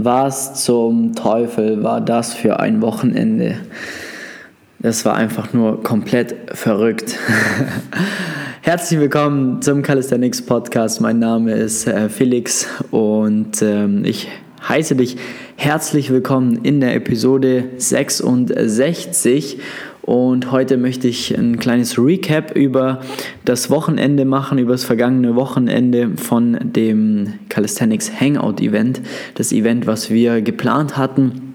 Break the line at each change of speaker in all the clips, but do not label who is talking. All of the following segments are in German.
Was zum Teufel war das für ein Wochenende? Das war einfach nur komplett verrückt. Herzlich willkommen zum Calisthenics Podcast. Mein Name ist äh, Felix und ähm, ich heiße dich herzlich willkommen in der Episode 66 und heute möchte ich ein kleines Recap über das Wochenende machen, über das vergangene Wochenende von dem Calisthenics Hangout Event. Das Event, was wir geplant hatten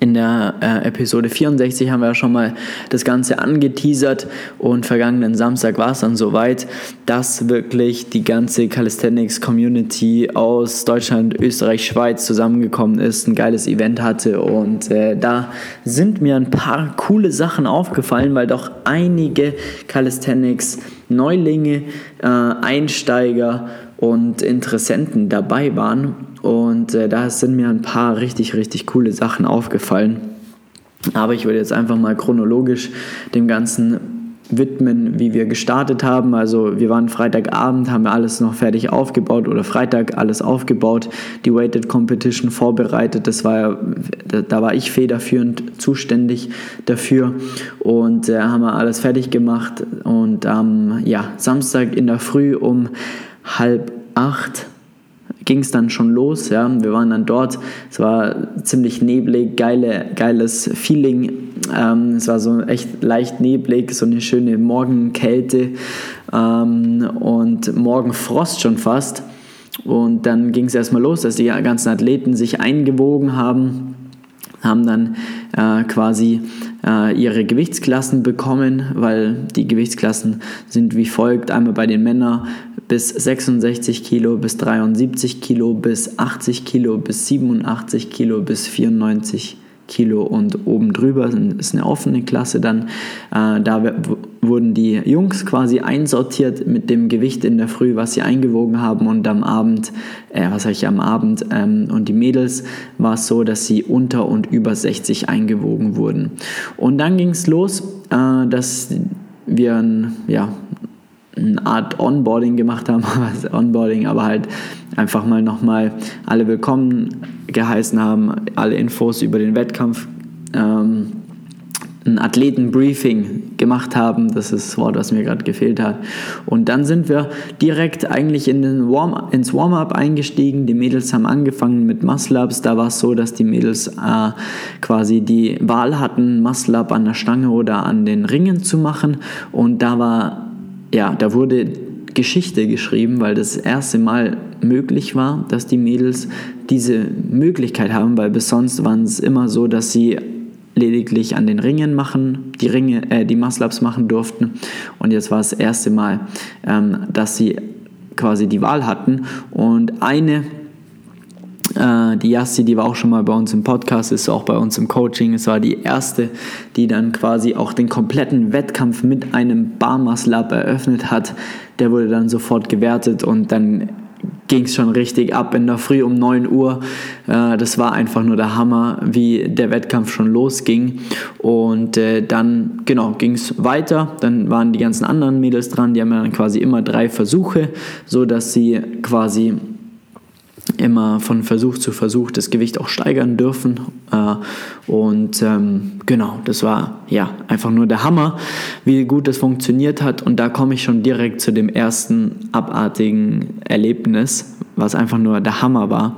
in der äh, Episode 64 haben wir ja schon mal das Ganze angeteasert und vergangenen Samstag war es dann soweit, dass wirklich die ganze Calisthenics Community aus Deutschland, Österreich, Schweiz zusammengekommen ist, ein geiles Event hatte und äh, da sind mir ein paar coole Sachen aufgefallen, weil doch einige Calisthenics Neulinge, äh, Einsteiger und Interessenten dabei waren. Und äh, da sind mir ein paar richtig, richtig coole Sachen aufgefallen. Aber ich würde jetzt einfach mal chronologisch dem Ganzen widmen, wie wir gestartet haben. Also wir waren Freitagabend, haben wir alles noch fertig aufgebaut oder Freitag alles aufgebaut, die Weighted Competition vorbereitet. Das war da war ich federführend zuständig dafür und äh, haben wir alles fertig gemacht und am ähm, ja, Samstag in der Früh um halb acht ging es dann schon los. Ja. Wir waren dann dort. Es war ziemlich neblig, geile, geiles Feeling. Ähm, es war so echt leicht neblig, so eine schöne Morgenkälte ähm, und Morgenfrost schon fast. Und dann ging es erstmal los, dass die ganzen Athleten sich eingewogen haben haben dann äh, quasi äh, ihre Gewichtsklassen bekommen, weil die Gewichtsklassen sind wie folgt: einmal bei den Männern bis 66 Kilo, bis 73 Kilo, bis 80 Kilo, bis 87 Kilo, bis 94 Kilo. Und oben drüber ist eine offene Klasse dann. Äh, da wurden die Jungs quasi einsortiert mit dem Gewicht in der Früh, was sie eingewogen haben und am Abend, äh, was sage ich am Abend, ähm, und die Mädels war es so, dass sie unter und über 60 eingewogen wurden. Und dann ging es los, äh, dass wir ein, ja, eine Art Onboarding gemacht haben, Onboarding, aber halt einfach mal nochmal alle willkommen geheißen haben, alle Infos über den Wettkampf, ähm, ein Athletenbriefing gemacht haben, das ist das Wort, was mir gerade gefehlt hat. Und dann sind wir direkt eigentlich in den Warm ins Warm-up eingestiegen. Die Mädels haben angefangen mit Muscle-Ups. Da war es so, dass die Mädels äh, quasi die Wahl hatten, Muscle-Up an der Stange oder an den Ringen zu machen. Und da war, ja, da wurde Geschichte geschrieben, weil das erste Mal möglich war, dass die Mädels diese Möglichkeit haben, weil bis sonst waren es immer so, dass sie lediglich an den Ringen machen, die Ringe, äh, die Muscle-Ups machen durften. Und jetzt war es das erste Mal, ähm, dass sie quasi die Wahl hatten. Und eine äh, die Yassi, die war auch schon mal bei uns im Podcast, ist auch bei uns im Coaching. Es war die erste, die dann quasi auch den kompletten Wettkampf mit einem Barmas Lab eröffnet hat. Der wurde dann sofort gewertet und dann ging es schon richtig ab in der Früh um 9 Uhr. Äh, das war einfach nur der Hammer, wie der Wettkampf schon losging. Und äh, dann, genau, ging es weiter. Dann waren die ganzen anderen Mädels dran. Die haben dann quasi immer drei Versuche, so dass sie quasi immer von Versuch zu Versuch das Gewicht auch steigern dürfen. Äh, und ähm, genau, das war ja einfach nur der Hammer, wie gut das funktioniert hat. Und da komme ich schon direkt zu dem ersten abartigen Erlebnis, was einfach nur der Hammer war.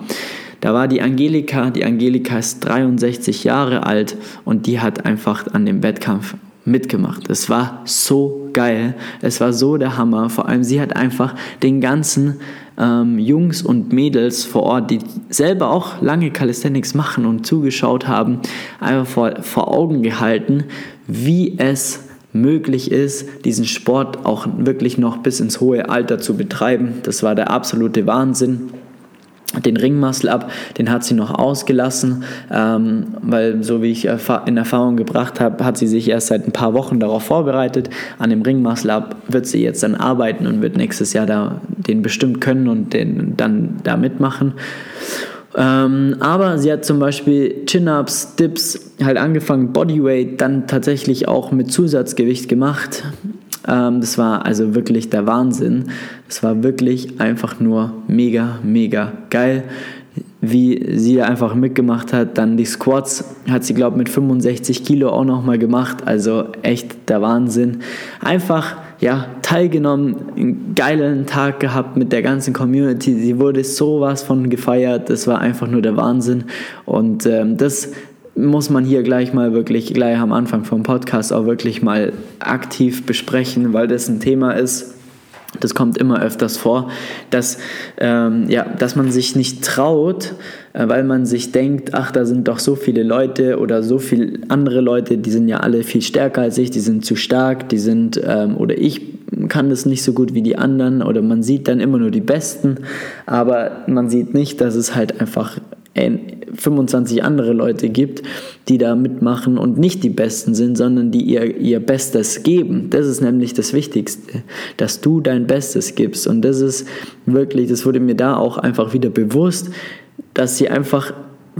Da war die Angelika, die Angelika ist 63 Jahre alt und die hat einfach an dem Wettkampf mitgemacht. Es war so geil, es war so der Hammer. Vor allem sie hat einfach den ganzen ähm, Jungs und Mädels vor Ort, die selber auch lange Calisthenics machen und zugeschaut haben, einfach vor, vor Augen gehalten, wie es möglich ist, diesen Sport auch wirklich noch bis ins hohe Alter zu betreiben. Das war der absolute Wahnsinn den Ringmuscle ab, den hat sie noch ausgelassen, ähm, weil so wie ich in Erfahrung gebracht habe, hat sie sich erst seit ein paar Wochen darauf vorbereitet. An dem Ringmuscle ab wird sie jetzt dann arbeiten und wird nächstes Jahr da den bestimmt können und den dann da mitmachen. Ähm, aber sie hat zum Beispiel Chin-Ups, Dips halt angefangen, Bodyweight, dann tatsächlich auch mit Zusatzgewicht gemacht. Ähm, das war also wirklich der Wahnsinn. Es war wirklich einfach nur mega, mega geil. wie sie einfach mitgemacht hat. Dann die Squats hat sie, glaube ich, mit 65 Kilo auch nochmal gemacht. Also echt der Wahnsinn. Einfach, ja, teilgenommen, einen geilen Tag gehabt mit der ganzen Community. Sie wurde sowas von gefeiert. Das war einfach nur der Wahnsinn. Und ähm, das muss man hier gleich mal wirklich, gleich am Anfang vom Podcast auch wirklich mal aktiv besprechen, weil das ein Thema ist, das kommt immer öfters vor, dass, ähm, ja, dass man sich nicht traut, äh, weil man sich denkt, ach, da sind doch so viele Leute oder so viele andere Leute, die sind ja alle viel stärker als ich, die sind zu stark, die sind, ähm, oder ich kann das nicht so gut wie die anderen oder man sieht dann immer nur die Besten, aber man sieht nicht, dass es halt einfach 25 andere Leute gibt, die da mitmachen und nicht die Besten sind, sondern die ihr, ihr Bestes geben. Das ist nämlich das Wichtigste, dass du dein Bestes gibst. Und das ist wirklich, das wurde mir da auch einfach wieder bewusst, dass sie einfach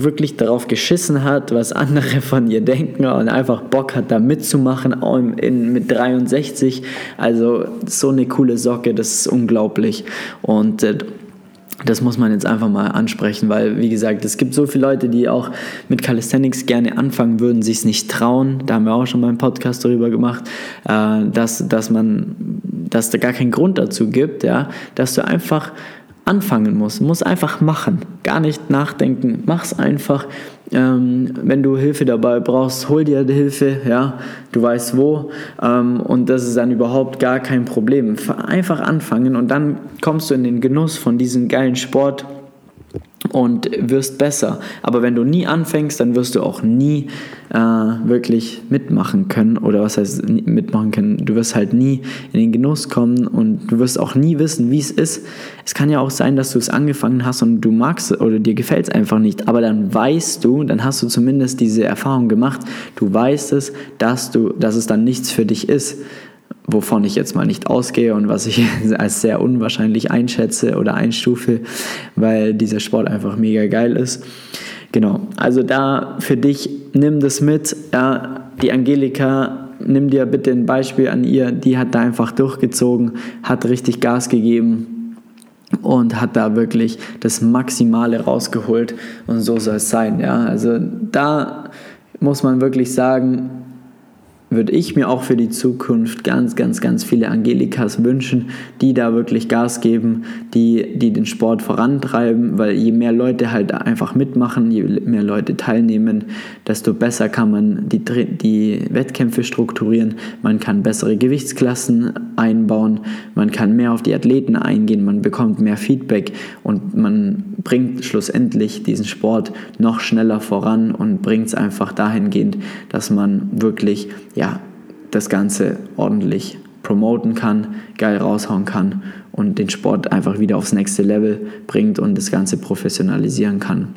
wirklich darauf geschissen hat, was andere von ihr denken und einfach Bock hat, da mitzumachen in, mit 63. Also so eine coole Socke, das ist unglaublich. Und äh, das muss man jetzt einfach mal ansprechen, weil, wie gesagt, es gibt so viele Leute, die auch mit Calisthenics gerne anfangen würden, sich es nicht trauen. Da haben wir auch schon mal einen Podcast darüber gemacht, äh, dass, dass man, dass da gar keinen Grund dazu gibt, ja, dass du einfach anfangen musst, musst einfach machen, gar nicht nachdenken, mach's einfach. Ähm, wenn du Hilfe dabei brauchst, hol dir Hilfe, ja, du weißt wo. Ähm, und das ist dann überhaupt gar kein Problem. Einfach anfangen und dann kommst du in den Genuss von diesem geilen Sport und wirst besser. Aber wenn du nie anfängst, dann wirst du auch nie äh, wirklich mitmachen können. Oder was heißt mitmachen können? Du wirst halt nie in den Genuss kommen und du wirst auch nie wissen, wie es ist. Es kann ja auch sein, dass du es angefangen hast und du magst oder dir gefällt es einfach nicht. Aber dann weißt du, dann hast du zumindest diese Erfahrung gemacht. Du weißt es, dass, du, dass es dann nichts für dich ist wovon ich jetzt mal nicht ausgehe und was ich als sehr unwahrscheinlich einschätze oder einstufe, weil dieser Sport einfach mega geil ist. Genau, also da für dich, nimm das mit. Ja, die Angelika, nimm dir bitte ein Beispiel an ihr, die hat da einfach durchgezogen, hat richtig Gas gegeben und hat da wirklich das Maximale rausgeholt und so soll es sein. Ja, also da muss man wirklich sagen, würde ich mir auch für die Zukunft ganz, ganz, ganz viele Angelikas wünschen, die da wirklich Gas geben, die, die den Sport vorantreiben, weil je mehr Leute halt einfach mitmachen, je mehr Leute teilnehmen, desto besser kann man die, die Wettkämpfe strukturieren, man kann bessere Gewichtsklassen einbauen, man kann mehr auf die Athleten eingehen, man bekommt mehr Feedback und man bringt schlussendlich diesen Sport noch schneller voran und bringt es einfach dahingehend, dass man wirklich ja, das Ganze ordentlich promoten kann, geil raushauen kann und den Sport einfach wieder aufs nächste Level bringt und das Ganze professionalisieren kann.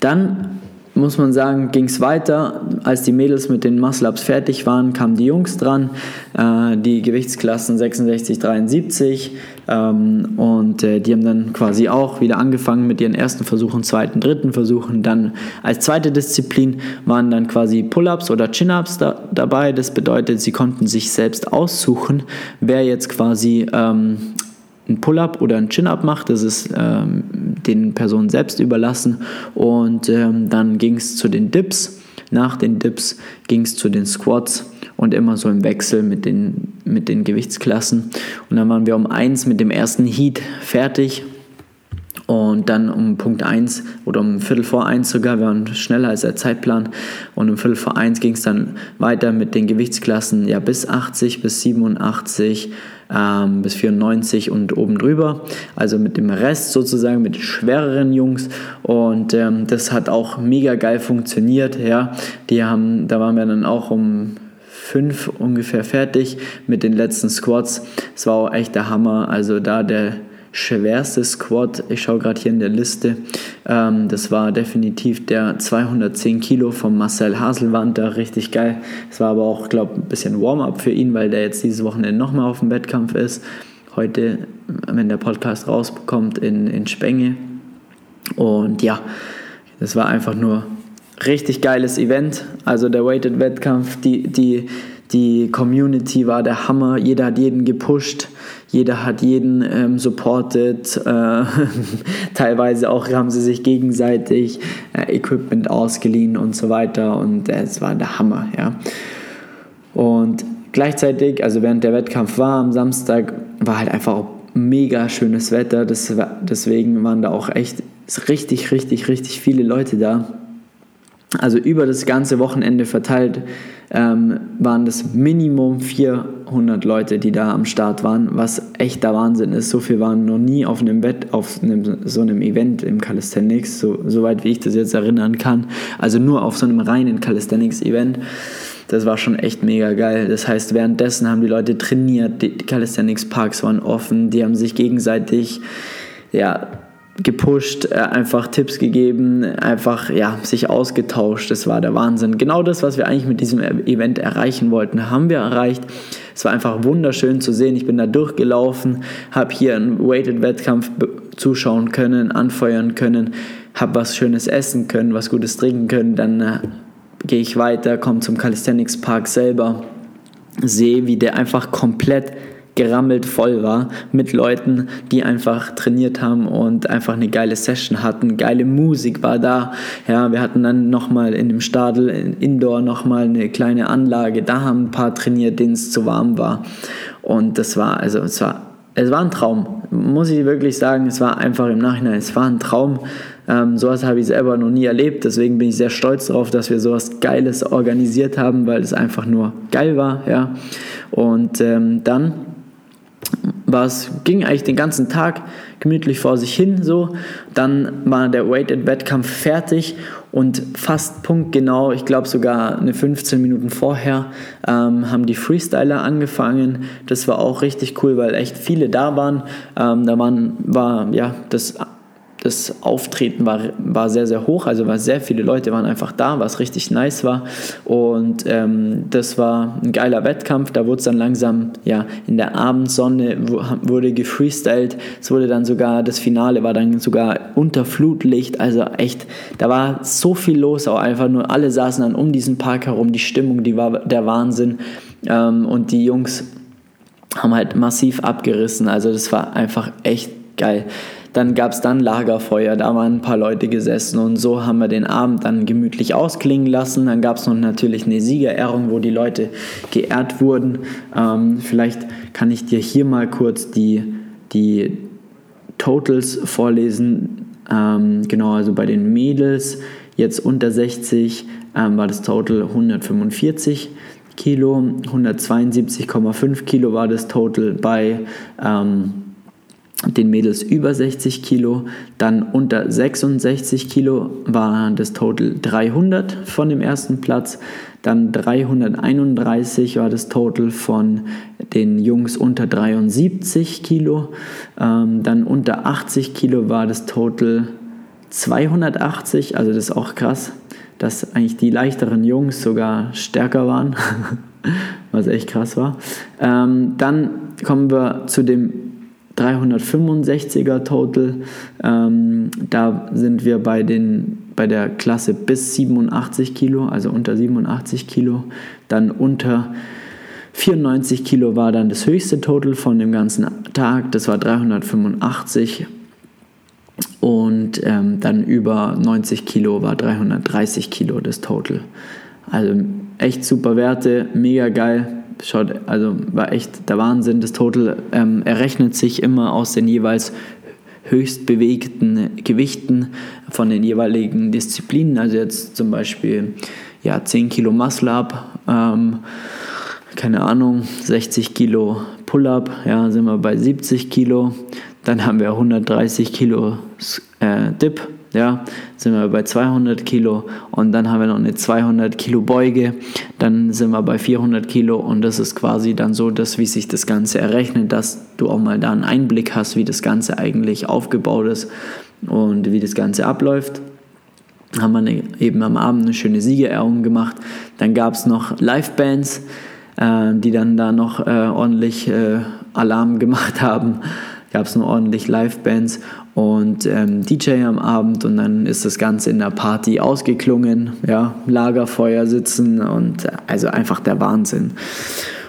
Dann muss man sagen, ging es weiter. Als die Mädels mit den Muscle-Ups fertig waren, kamen die Jungs dran, äh, die Gewichtsklassen 66, 73. Ähm, und äh, die haben dann quasi auch wieder angefangen mit ihren ersten Versuchen, zweiten, dritten Versuchen. Dann als zweite Disziplin waren dann quasi Pull-Ups oder Chin-Ups da, dabei. Das bedeutet, sie konnten sich selbst aussuchen, wer jetzt quasi ähm, ein Pull-up oder ein Chin-up macht. Das ist ähm, den Personen selbst überlassen. Und ähm, dann ging es zu den Dips. Nach den Dips ging es zu den Squats und immer so im Wechsel mit den, mit den Gewichtsklassen. Und dann waren wir um 1 mit dem ersten Heat fertig. Und dann um Punkt 1 oder um Viertel vor 1 sogar, wir waren schneller als der Zeitplan. Und um Viertel vor 1 ging es dann weiter mit den Gewichtsklassen ja, bis 80, bis 87, ähm, bis 94 und oben drüber. Also mit dem Rest sozusagen, mit den schwereren Jungs. Und ähm, das hat auch mega geil funktioniert. Ja. Die haben, da waren wir dann auch um fünf ungefähr fertig mit den letzten Squats. Es war auch echt der Hammer. Also da der schwerste Squat, ich schaue gerade hier in der Liste, ähm, das war definitiv der 210 Kilo von Marcel Haselwander, richtig geil. Es war aber auch, glaube ich, ein bisschen Warm-up für ihn, weil der jetzt dieses Wochenende nochmal auf dem Wettkampf ist. Heute, wenn der Podcast rauskommt, in, in Spenge. Und ja, das war einfach nur richtig geiles Event. Also der Weighted Wettkampf, die, die Die Community war der Hammer. Jeder hat jeden gepusht. Jeder hat jeden ähm, supported. Äh, teilweise auch haben sie sich gegenseitig äh, Equipment ausgeliehen und so weiter. Und äh, es war der Hammer. Ja. Und gleichzeitig, also während der Wettkampf war am Samstag, war halt einfach mega schönes Wetter. Das, deswegen waren da auch echt richtig, richtig, richtig viele Leute da. Also über das ganze Wochenende verteilt ähm, waren das Minimum 400 Leute, die da am Start waren, was echt der Wahnsinn ist. So viel waren noch nie auf einem Wett, auf einem, so einem Event im Calisthenics, so, soweit wie ich das jetzt erinnern kann. Also nur auf so einem reinen Calisthenics-Event. Das war schon echt mega geil. Das heißt, währenddessen haben die Leute trainiert, die Calisthenics-Parks waren offen, die haben sich gegenseitig ja, gepusht, äh, einfach Tipps gegeben, einfach ja, sich ausgetauscht. Das war der Wahnsinn. Genau das, was wir eigentlich mit diesem Event erreichen wollten, haben wir erreicht. Es war einfach wunderschön zu sehen. Ich bin da durchgelaufen, habe hier einen Weighted-Wettkampf zuschauen können, anfeuern können, habe was Schönes essen können, was Gutes trinken können. Dann äh, gehe ich weiter, komme zum Calisthenics Park selber, sehe, wie der einfach komplett gerammelt voll war mit Leuten, die einfach trainiert haben und einfach eine geile Session hatten. Geile Musik war da. Ja, wir hatten dann nochmal in dem Stadel, in Indoor nochmal eine kleine Anlage. Da haben ein paar trainiert, denen es zu warm war. Und das war, also es war, es war ein Traum. Muss ich wirklich sagen, es war einfach im Nachhinein, es war ein Traum. Ähm, sowas habe ich selber noch nie erlebt. Deswegen bin ich sehr stolz darauf, dass wir sowas Geiles organisiert haben, weil es einfach nur geil war. Ja. Und ähm, dann was ging eigentlich den ganzen Tag gemütlich vor sich hin so. Dann war der Weighted-Wettkampf fertig und fast punktgenau, ich glaube sogar eine 15 Minuten vorher, ähm, haben die Freestyler angefangen. Das war auch richtig cool, weil echt viele da waren. Ähm, da waren, war ja das das Auftreten war, war sehr, sehr hoch, also war sehr viele Leute waren einfach da, was richtig nice war. Und ähm, das war ein geiler Wettkampf. Da wurde es dann langsam, ja, in der Abendsonne wurde gefreestylt. Es wurde dann sogar, das Finale war dann sogar unter Flutlicht. Also echt, da war so viel los, auch einfach nur alle saßen dann um diesen Park herum. Die Stimmung, die war der Wahnsinn. Ähm, und die Jungs haben halt massiv abgerissen. Also das war einfach echt geil. Dann gab es dann Lagerfeuer, da waren ein paar Leute gesessen und so haben wir den Abend dann gemütlich ausklingen lassen. Dann gab es noch natürlich eine Siegerehrung, wo die Leute geehrt wurden. Ähm, vielleicht kann ich dir hier mal kurz die, die Totals vorlesen. Ähm, genau, also bei den Mädels jetzt unter 60 ähm, war das Total 145 Kilo, 172,5 Kilo war das Total bei ähm, den Mädels über 60 Kilo, dann unter 66 Kilo war das Total 300 von dem ersten Platz, dann 331 war das Total von den Jungs unter 73 Kilo, ähm, dann unter 80 Kilo war das Total 280, also das ist auch krass, dass eigentlich die leichteren Jungs sogar stärker waren, was echt krass war. Ähm, dann kommen wir zu dem 365er Total. Ähm, da sind wir bei, den, bei der Klasse bis 87 Kilo, also unter 87 Kilo. Dann unter 94 Kilo war dann das höchste Total von dem ganzen Tag, das war 385. Und ähm, dann über 90 Kilo war 330 Kilo das Total. Also echt super Werte, mega geil schaut, also war echt der Wahnsinn. Das Total ähm, errechnet sich immer aus den jeweils höchst bewegten Gewichten von den jeweiligen Disziplinen. Also jetzt zum Beispiel ja, 10 Kilo Muscle-Up, ähm, keine Ahnung, 60 Kilo Pull-Up, ja, sind wir bei 70 Kilo. Dann haben wir 130 Kilo äh, Dip, ja, sind wir bei 200 Kilo und dann haben wir noch eine 200 Kilo Beuge, dann sind wir bei 400 Kilo und das ist quasi dann so, dass wie sich das Ganze errechnet, dass du auch mal da einen Einblick hast, wie das Ganze eigentlich aufgebaut ist und wie das Ganze abläuft. Haben wir eine, eben am Abend eine schöne Siegerehrung gemacht. Dann gab es noch Live-Bands, äh, die dann da noch äh, ordentlich äh, Alarm gemacht haben gab es nur ordentlich Live-Bands und ähm, DJ am Abend und dann ist das Ganze in der Party ausgeklungen, ja, Lagerfeuer sitzen und äh, also einfach der Wahnsinn.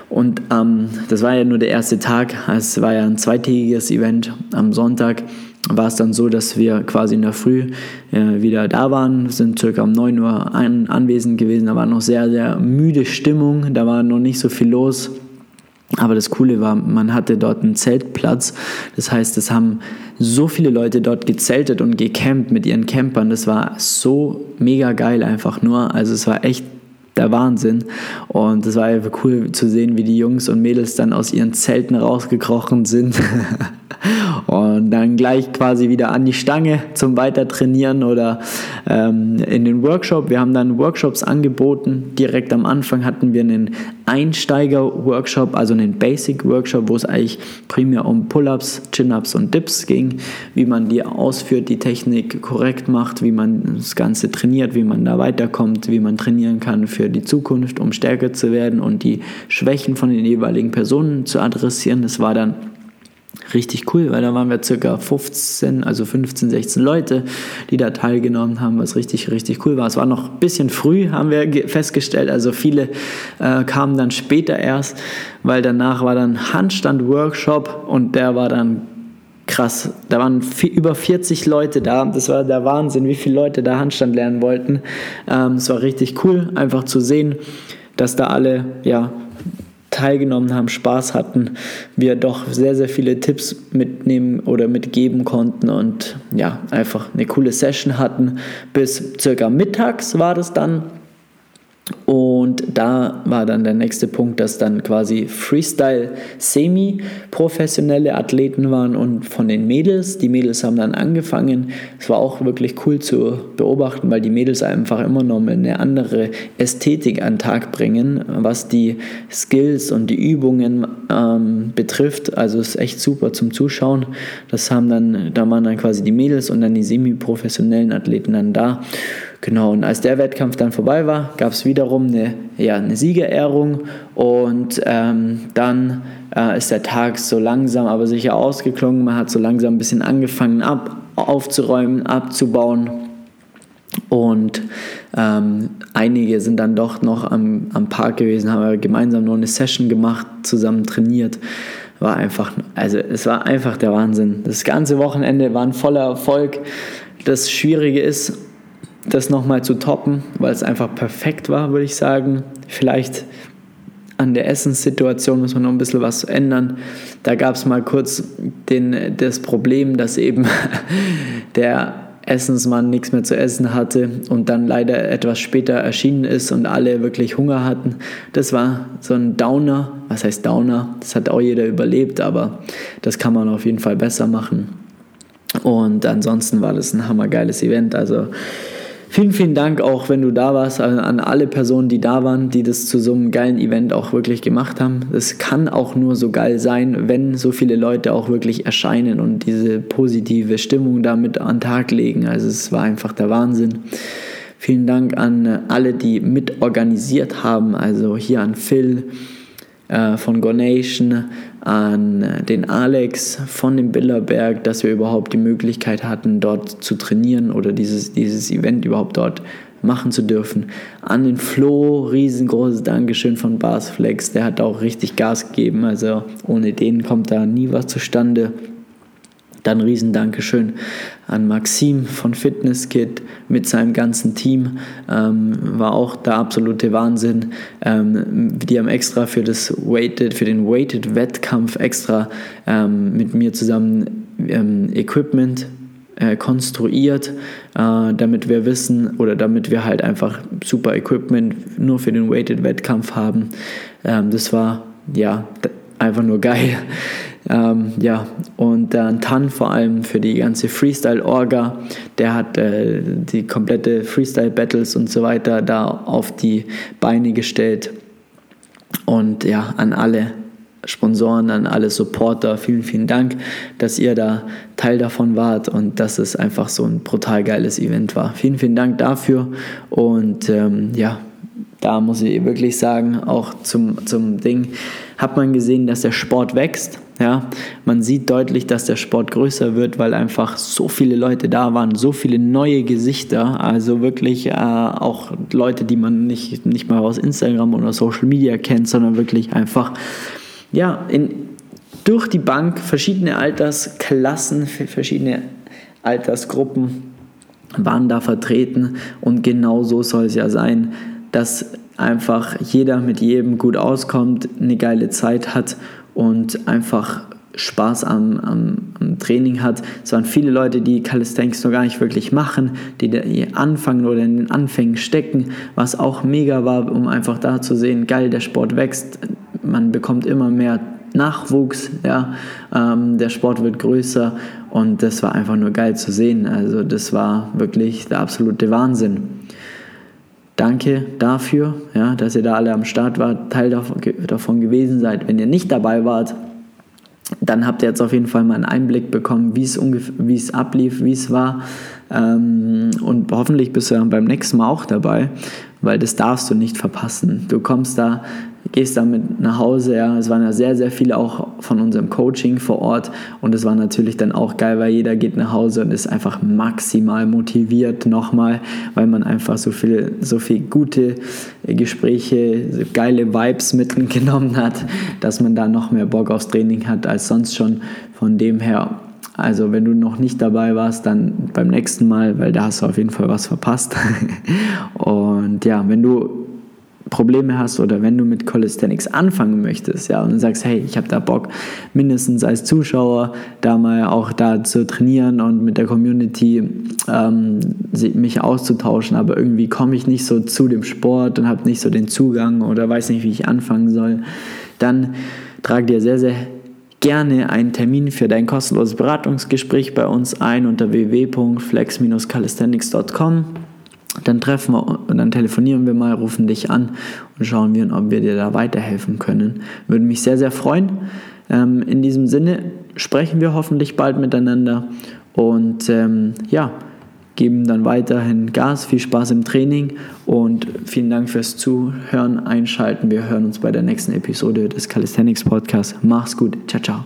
Und ähm, das war ja nur der erste Tag, es war ja ein zweitägiges Event. Am Sonntag war es dann so, dass wir quasi in der Früh äh, wieder da waren, sind circa um 9 Uhr an, anwesend gewesen, da war noch sehr, sehr müde Stimmung, da war noch nicht so viel los. Aber das Coole war, man hatte dort einen Zeltplatz. Das heißt, es haben so viele Leute dort gezeltet und gecampt mit ihren Campern. Das war so mega geil einfach nur. Also es war echt der Wahnsinn. Und es war einfach cool zu sehen, wie die Jungs und Mädels dann aus ihren Zelten rausgekrochen sind. und dann gleich quasi wieder an die Stange zum Weitertrainieren oder ähm, in den Workshop. Wir haben dann Workshops angeboten. Direkt am Anfang hatten wir einen Einsteiger-Workshop, also einen Basic-Workshop, wo es eigentlich primär um Pull-ups, Chin-ups und Dips ging, wie man die ausführt, die Technik korrekt macht, wie man das Ganze trainiert, wie man da weiterkommt, wie man trainieren kann für die Zukunft, um stärker zu werden und die Schwächen von den jeweiligen Personen zu adressieren. Das war dann richtig cool, weil da waren wir circa 15, also 15, 16 Leute, die da teilgenommen haben, was richtig, richtig cool war. Es war noch ein bisschen früh, haben wir festgestellt, also viele äh, kamen dann später erst, weil danach war dann Handstand-Workshop und der war dann krass. Da waren über 40 Leute da. Das war der Wahnsinn, wie viele Leute da Handstand lernen wollten. Ähm, es war richtig cool, einfach zu sehen, dass da alle ja, teilgenommen haben, Spaß hatten, wir doch sehr, sehr viele Tipps mitnehmen oder mitgeben konnten und ja, einfach eine coole Session hatten. Bis circa mittags war das dann. Und da war dann der nächste Punkt, dass dann quasi Freestyle semi-professionelle Athleten waren und von den Mädels. Die Mädels haben dann angefangen. Es war auch wirklich cool zu beobachten, weil die Mädels einfach immer noch eine andere Ästhetik an den Tag bringen, was die Skills und die Übungen ähm, betrifft. Also ist echt super zum Zuschauen. Das haben dann, da waren dann quasi die Mädels und dann die semi-professionellen Athleten dann da. Genau, und als der Wettkampf dann vorbei war, gab es wiederum eine, ja, eine Siegerehrung und ähm, dann äh, ist der Tag so langsam, aber sicher ausgeklungen. Man hat so langsam ein bisschen angefangen ab, aufzuräumen, abzubauen und ähm, einige sind dann doch noch am, am Park gewesen, haben gemeinsam noch eine Session gemacht, zusammen trainiert war einfach, also es war einfach der Wahnsinn. Das ganze Wochenende war ein voller Erfolg. Das Schwierige ist, das nochmal zu toppen, weil es einfach perfekt war, würde ich sagen. Vielleicht an der Essenssituation muss man noch ein bisschen was ändern. Da gab es mal kurz den, das Problem, dass eben der Essensmann nichts mehr zu essen hatte und dann leider etwas später erschienen ist und alle wirklich Hunger hatten. Das war so ein Downer. Was heißt Downer? Das hat auch jeder überlebt, aber das kann man auf jeden Fall besser machen. Und ansonsten war das ein hammergeiles Event. Also Vielen, vielen Dank auch, wenn du da warst, an alle Personen, die da waren, die das zu so einem geilen Event auch wirklich gemacht haben. Es kann auch nur so geil sein, wenn so viele Leute auch wirklich erscheinen und diese positive Stimmung damit an den Tag legen. Also es war einfach der Wahnsinn. Vielen Dank an alle, die mitorganisiert haben, also hier an Phil, äh, von Gonation, an den Alex von dem Bilderberg, dass wir überhaupt die Möglichkeit hatten, dort zu trainieren oder dieses, dieses Event überhaupt dort machen zu dürfen. An den Flo, riesengroßes Dankeschön von Barsflex, der hat auch richtig Gas gegeben, also ohne den kommt da nie was zustande. Dann riesen Dankeschön an Maxim von Fitness Kit mit seinem ganzen Team. Ähm, war auch der absolute Wahnsinn. Ähm, die haben extra für, das Weighted, für den Weighted Wettkampf extra ähm, mit mir zusammen ähm, Equipment äh, konstruiert, äh, damit wir wissen oder damit wir halt einfach super Equipment nur für den Weighted Wettkampf haben. Ähm, das war ja einfach nur geil. Ähm, ja, und dann Tan vor allem für die ganze Freestyle-Orga, der hat äh, die komplette Freestyle-Battles und so weiter da auf die Beine gestellt. Und ja, an alle Sponsoren, an alle Supporter, vielen, vielen Dank, dass ihr da Teil davon wart und dass es einfach so ein brutal geiles Event war. Vielen, vielen Dank dafür und ähm, ja, da muss ich wirklich sagen, auch zum, zum Ding, hat man gesehen, dass der Sport wächst. Ja, man sieht deutlich, dass der Sport größer wird, weil einfach so viele Leute da waren, so viele neue Gesichter, also wirklich äh, auch Leute, die man nicht, nicht mal aus Instagram oder Social Media kennt, sondern wirklich einfach, ja, in, durch die Bank verschiedene Altersklassen, verschiedene Altersgruppen waren da vertreten. Und genau so soll es ja sein, dass einfach jeder mit jedem gut auskommt, eine geile Zeit hat und einfach Spaß am, am, am, Training hat. Es waren viele Leute, die Calisthenics noch gar nicht wirklich machen, die da anfangen oder in den Anfängen stecken, was auch mega war, um einfach da zu sehen, geil, der Sport wächst, man bekommt immer mehr Nachwuchs, ja, ähm, der Sport wird größer und das war einfach nur geil zu sehen. Also das war wirklich der absolute Wahnsinn. Danke dafür, ja, dass ihr da alle am Start wart, Teil davon, davon gewesen seid. Wenn ihr nicht dabei wart, dann habt ihr jetzt auf jeden Fall mal einen Einblick bekommen, wie es, wie es ablief, wie es war. Ähm, und hoffentlich bist du dann beim nächsten Mal auch dabei, weil das darfst du nicht verpassen. Du kommst da gehst damit nach Hause. Ja. Es waren ja sehr, sehr viele auch von unserem Coaching vor Ort und es war natürlich dann auch geil, weil jeder geht nach Hause und ist einfach maximal motiviert nochmal, weil man einfach so viel, so viel gute Gespräche, so geile Vibes mitgenommen hat, dass man da noch mehr Bock aufs Training hat als sonst schon. Von dem her also wenn du noch nicht dabei warst, dann beim nächsten Mal, weil da hast du auf jeden Fall was verpasst. Und ja, wenn du Probleme hast oder wenn du mit Calisthenics anfangen möchtest, ja, und sagst, hey, ich habe da Bock, mindestens als Zuschauer da mal auch da zu trainieren und mit der Community ähm, mich auszutauschen, aber irgendwie komme ich nicht so zu dem Sport und habe nicht so den Zugang oder weiß nicht, wie ich anfangen soll, dann trag dir sehr, sehr gerne einen Termin für dein kostenloses Beratungsgespräch bei uns ein unter www.flex-calisthenics.com dann treffen wir und dann telefonieren wir mal, rufen dich an und schauen wir, ob wir dir da weiterhelfen können. Würde mich sehr, sehr freuen. Ähm, in diesem Sinne sprechen wir hoffentlich bald miteinander und ähm, ja, geben dann weiterhin Gas. Viel Spaß im Training und vielen Dank fürs Zuhören, Einschalten. Wir hören uns bei der nächsten Episode des Calisthenics Podcasts. Mach's gut. Ciao, ciao.